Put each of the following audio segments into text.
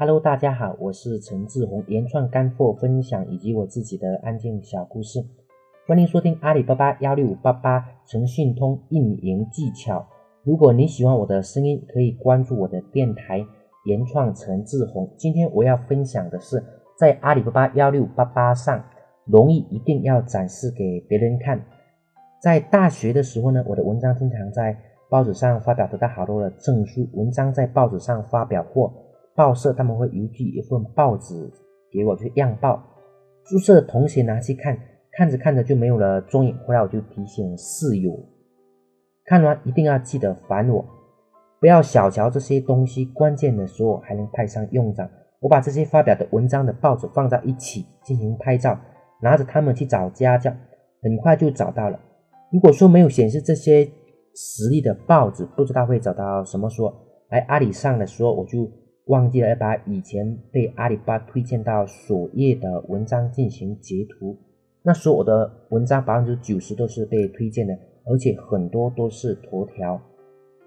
Hello，大家好，我是陈志宏，原创干货分享以及我自己的安静小故事，欢迎收听阿里巴巴幺六五八八诚信通运营技巧。如果你喜欢我的声音，可以关注我的电台原创陈志宏。今天我要分享的是，在阿里巴巴幺六五八八上，容易一定要展示给别人看。在大学的时候呢，我的文章经常在报纸上发表，得到好多的证书。文章在报纸上发表或报社他们会邮寄一份报纸给我，就是样报。宿舍的同学拿去看，看着看着就没有了踪影。后来我就提醒室友，看完一定要记得还我，不要小瞧这些东西，关键的时候还能派上用场。我把这些发表的文章的报纸放在一起进行拍照，拿着它们去找家教，很快就找到了。如果说没有显示这些实力的报纸，不知道会找到什么说。来阿里上的时候，我就。忘记了把以前被阿里巴巴推荐到首页的文章进行截图。那时候我的文章百分之九十都是被推荐的，而且很多都是头条，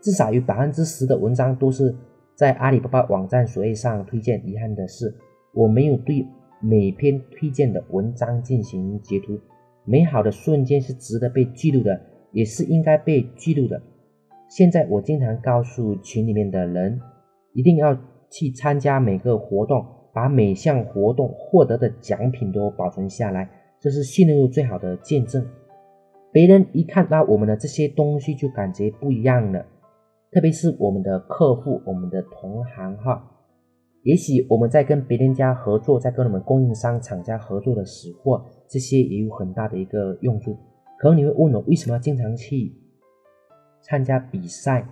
至少有百分之十的文章都是在阿里巴巴网站首页上推荐。遗憾的是，我没有对每篇推荐的文章进行截图。美好的瞬间是值得被记录的，也是应该被记录的。现在我经常告诉群里面的人，一定要。去参加每个活动，把每项活动获得的奖品都保存下来，这是信任度最好的见证。别人一看到我们的这些东西，就感觉不一样了。特别是我们的客户、我们的同行哈。也许我们在跟别人家合作，在跟我们供应商、厂家合作的时候，这些也有很大的一个用处。可能你会问我，为什么要经常去参加比赛？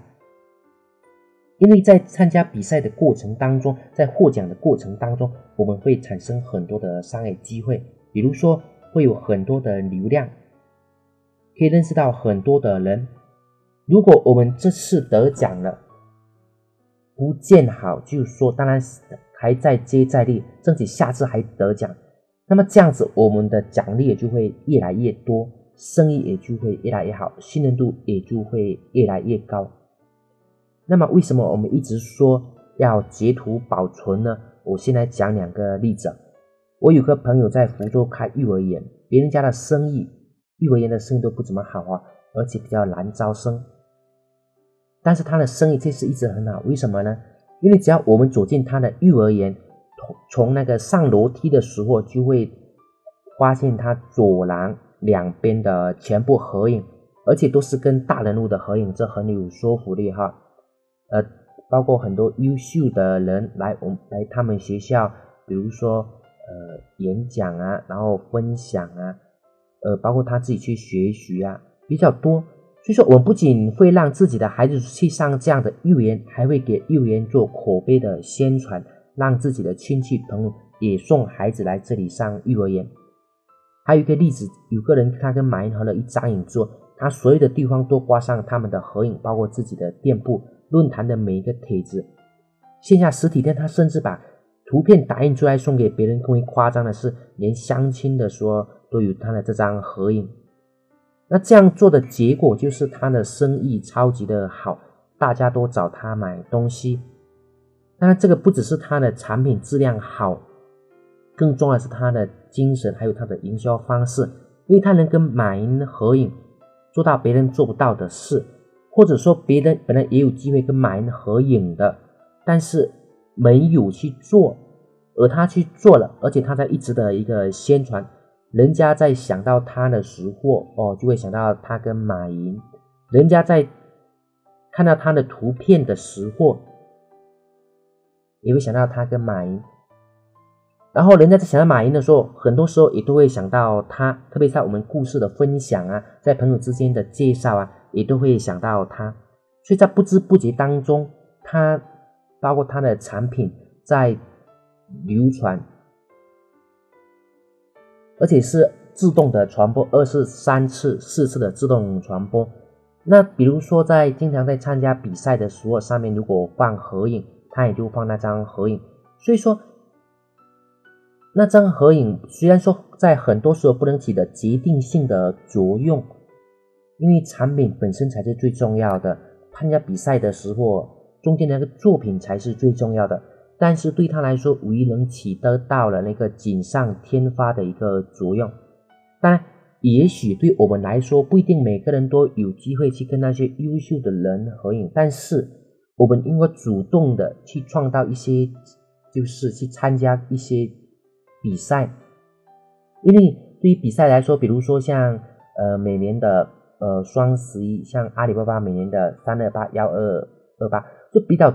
因为在参加比赛的过程当中，在获奖的过程当中，我们会产生很多的商业机会，比如说会有很多的流量，可以认识到很多的人。如果我们这次得奖了，不见好就说，当然还在接再厉，争取下次还得奖。那么这样子，我们的奖励也就会越来越多，生意也就会越来越好，信任度也就会越来越高。那么为什么我们一直说要截图保存呢？我先来讲两个例子。我有个朋友在福州开幼儿园，别人家的生意，幼儿园的生意都不怎么好啊，而且比较难招生。但是他的生意确实一直很好，为什么呢？因为只要我们走进他的幼儿园，从从那个上楼梯的时候，就会发现他走廊两边的全部合影，而且都是跟大人物的合影，这很有说服力哈。呃，包括很多优秀的人来我们来他们学校，比如说呃演讲啊，然后分享啊，呃，包括他自己去学习啊，比较多。所以说，我不仅会让自己的孩子去上这样的幼儿园，还会给幼儿园做口碑的宣传，让自己的亲戚朋友也送孩子来这里上幼儿园。还有一个例子，有个人他跟马云合了一张影之后，他所有的地方都挂上他们的合影，包括自己的店铺。论坛的每一个帖子，线下实体店，他甚至把图片打印出来送给别人。更为夸张的是，连相亲的时候都有他的这张合影。那这样做的结果就是他的生意超级的好，大家都找他买东西。当然，这个不只是他的产品质量好，更重要的是他的精神，还有他的营销方式，因为他能跟马云合影，做到别人做不到的事。或者说，别人本来也有机会跟马云合影的，但是没有去做，而他去做了，而且他在一直的一个宣传，人家在想到他的时候，哦，就会想到他跟马云；人家在看到他的图片的时候，也会想到他跟马云。然后，人家在想到马云的时候，很多时候也都会想到他，特别在我们故事的分享啊，在朋友之间的介绍啊。也都会想到他，所以在不知不觉当中，他包括他的产品在流传，而且是自动的传播，二次、三次、四次的自动传播。那比如说，在经常在参加比赛的时候，上面如果放合影，他也就放那张合影。所以说，那张合影虽然说在很多时候不能起的决定性的作用。因为产品本身才是最重要的，参加比赛的时候，中间那个作品才是最重要的。但是对他来说，无疑能起得到了那个锦上添花的一个作用。当然，也许对我们来说，不一定每个人都有机会去跟那些优秀的人合影，但是我们应该主动的去创造一些，就是去参加一些比赛，因为对于比赛来说，比如说像呃每年的呃双十一，像阿里巴巴每年的三二八幺二二八，就比较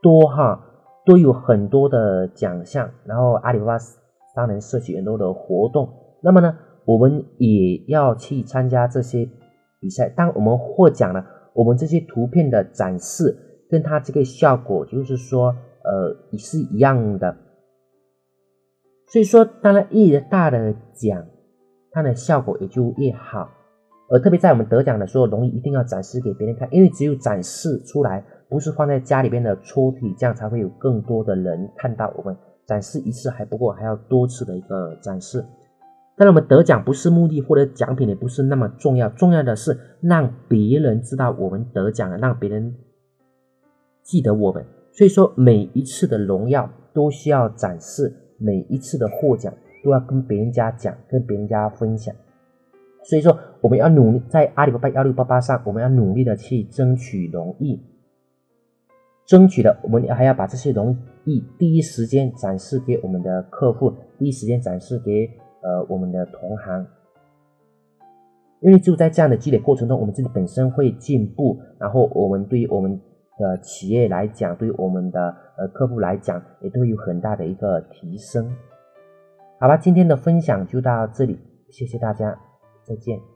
多哈。都有很多的奖项，然后阿里巴巴当然设计很多的活动。那么呢，我们也要去参加这些比赛。当我们获奖了，我们这些图片的展示跟它这个效果，就是说，呃，也是一样的。所以说，当然越大的奖，它的效果也就越好。而特别在我们得奖的时候，容易一定要展示给别人看，因为只有展示出来。不是放在家里边的抽屉，这样才会有更多的人看到我们展示一次还不够，还要多次的一个展示。当然，我们得奖不是目的，或者奖品也不是那么重要，重要的是让别人知道我们得奖了，让别人记得我们。所以说，每一次的荣耀都需要展示，每一次的获奖都要跟别人家讲，跟别人家分享。所以说，我们要努力在阿里巴巴幺六八八上，我们要努力的去争取荣誉。争取的，我们还要把这些荣誉第一时间展示给我们的客户，第一时间展示给呃我们的同行，因为就在这样的积累过程中，我们自己本身会进步，然后我们对于我们的企业来讲，对于我们的呃客户来讲，也都有很大的一个提升。好吧，今天的分享就到这里，谢谢大家，再见。